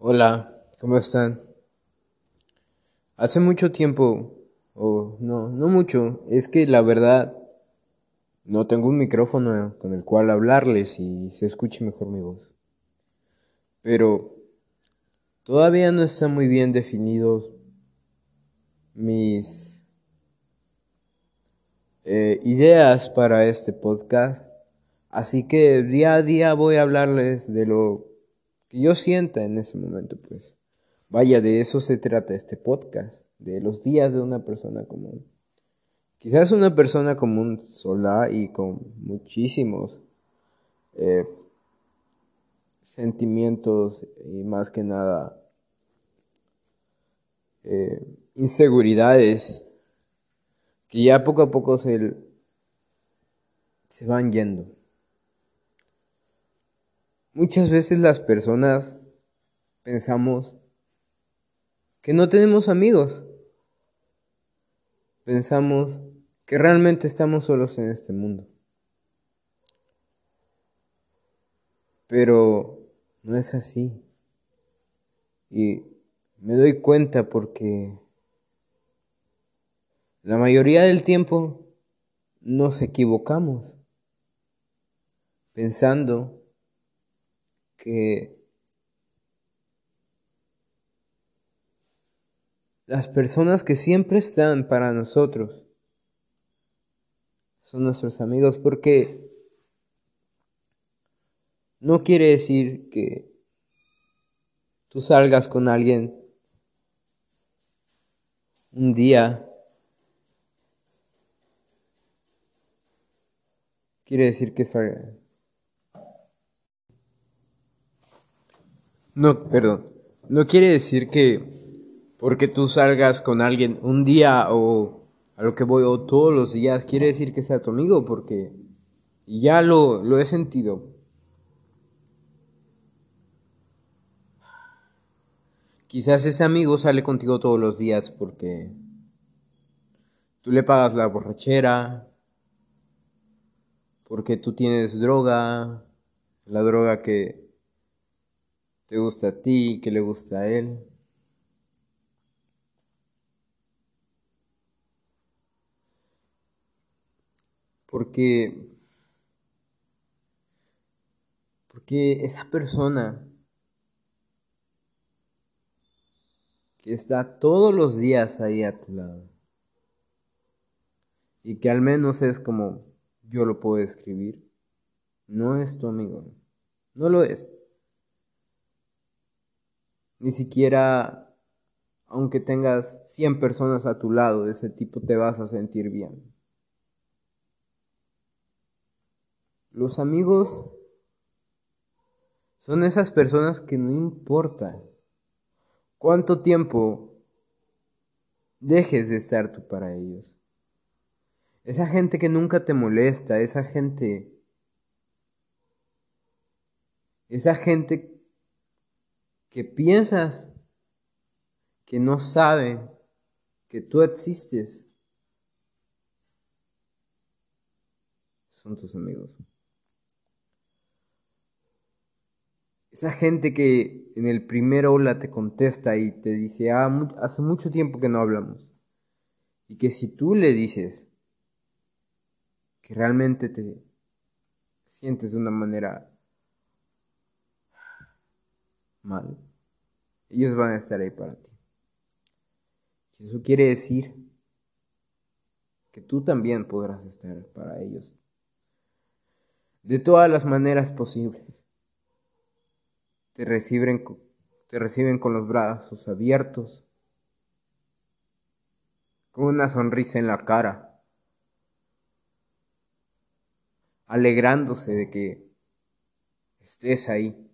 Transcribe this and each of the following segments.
Hola, ¿cómo están? Hace mucho tiempo, o no, no mucho, es que la verdad no tengo un micrófono con el cual hablarles y se escuche mejor mi voz. Pero todavía no están muy bien definidos mis eh, ideas para este podcast. Así que día a día voy a hablarles de lo que yo sienta en ese momento, pues. Vaya, de eso se trata este podcast, de los días de una persona común. Quizás una persona común sola y con muchísimos eh, sentimientos y más que nada eh, inseguridades que ya poco a poco se, se van yendo. Muchas veces las personas pensamos que no tenemos amigos. Pensamos que realmente estamos solos en este mundo. Pero no es así. Y me doy cuenta porque la mayoría del tiempo nos equivocamos pensando que las personas que siempre están para nosotros son nuestros amigos porque no quiere decir que tú salgas con alguien un día. Quiere decir que salga No, perdón. No quiere decir que porque tú salgas con alguien un día o a lo que voy o todos los días, quiere decir que sea tu amigo porque ya lo, lo he sentido. Quizás ese amigo sale contigo todos los días porque tú le pagas la borrachera, porque tú tienes droga, la droga que te gusta a ti, que le gusta a él. Porque, porque esa persona que está todos los días ahí a tu lado y que al menos es como yo lo puedo escribir, no es tu amigo, no lo es. Ni siquiera, aunque tengas 100 personas a tu lado de ese tipo, te vas a sentir bien. Los amigos son esas personas que no importa cuánto tiempo dejes de estar tú para ellos. Esa gente que nunca te molesta, esa gente, esa gente que piensas que no saben que tú existes, son tus amigos. Esa gente que en el primer hola te contesta y te dice, ah, hace mucho tiempo que no hablamos. Y que si tú le dices que realmente te sientes de una manera mal, ellos van a estar ahí para ti. Eso quiere decir que tú también podrás estar para ellos de todas las maneras posibles. Te reciben, te reciben con los brazos abiertos, con una sonrisa en la cara, alegrándose de que estés ahí.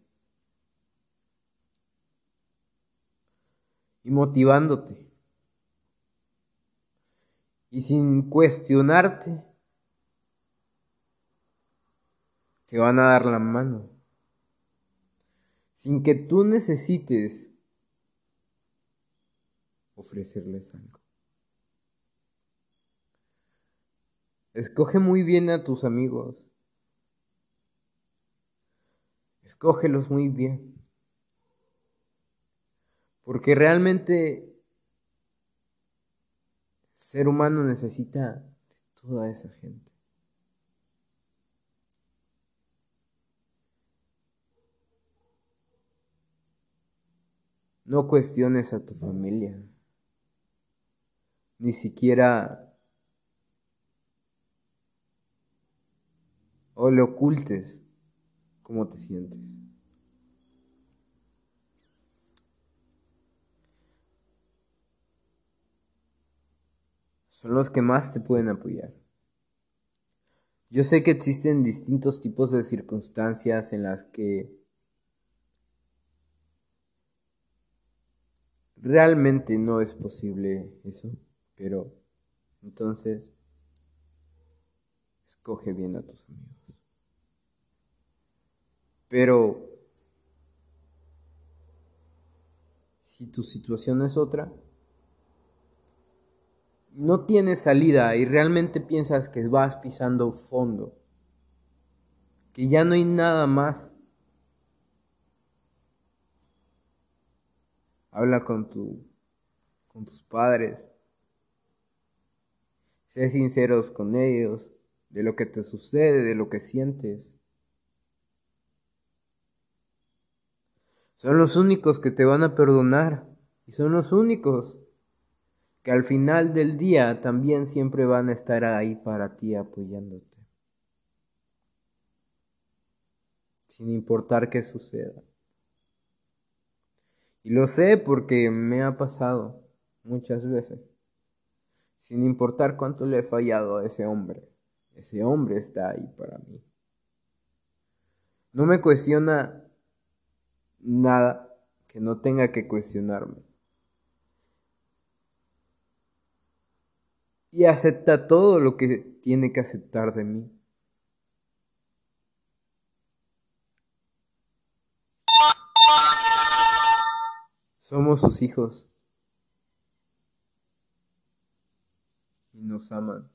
Y motivándote. Y sin cuestionarte, te van a dar la mano. Sin que tú necesites ofrecerles algo. Escoge muy bien a tus amigos. Escógelos muy bien. Porque realmente ser humano necesita de toda esa gente. No cuestiones a tu familia, ni siquiera o le ocultes cómo te sientes. Son los que más te pueden apoyar. Yo sé que existen distintos tipos de circunstancias en las que Realmente no es posible eso, pero entonces escoge bien a tus amigos. Pero si tu situación es otra, no tienes salida y realmente piensas que vas pisando fondo, que ya no hay nada más Habla con, tu, con tus padres. Sé sinceros con ellos de lo que te sucede, de lo que sientes. Son los únicos que te van a perdonar y son los únicos que al final del día también siempre van a estar ahí para ti apoyándote. Sin importar qué suceda. Y lo sé porque me ha pasado muchas veces. Sin importar cuánto le he fallado a ese hombre. Ese hombre está ahí para mí. No me cuestiona nada que no tenga que cuestionarme. Y acepta todo lo que tiene que aceptar de mí. Somos sus hijos y nos aman.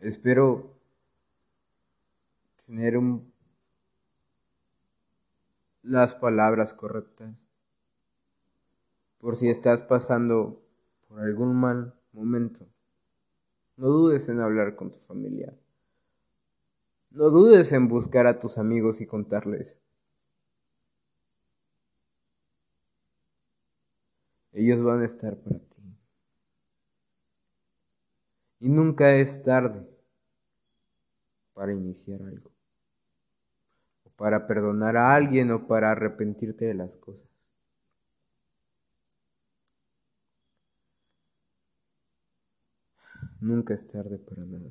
Espero tener un, las palabras correctas por si estás pasando por algún mal momento. No dudes en hablar con tu familia. No dudes en buscar a tus amigos y contarles. Ellos van a estar para ti. Y nunca es tarde para iniciar algo. Para perdonar a alguien o para arrepentirte de las cosas. Nunca es tarde para nada.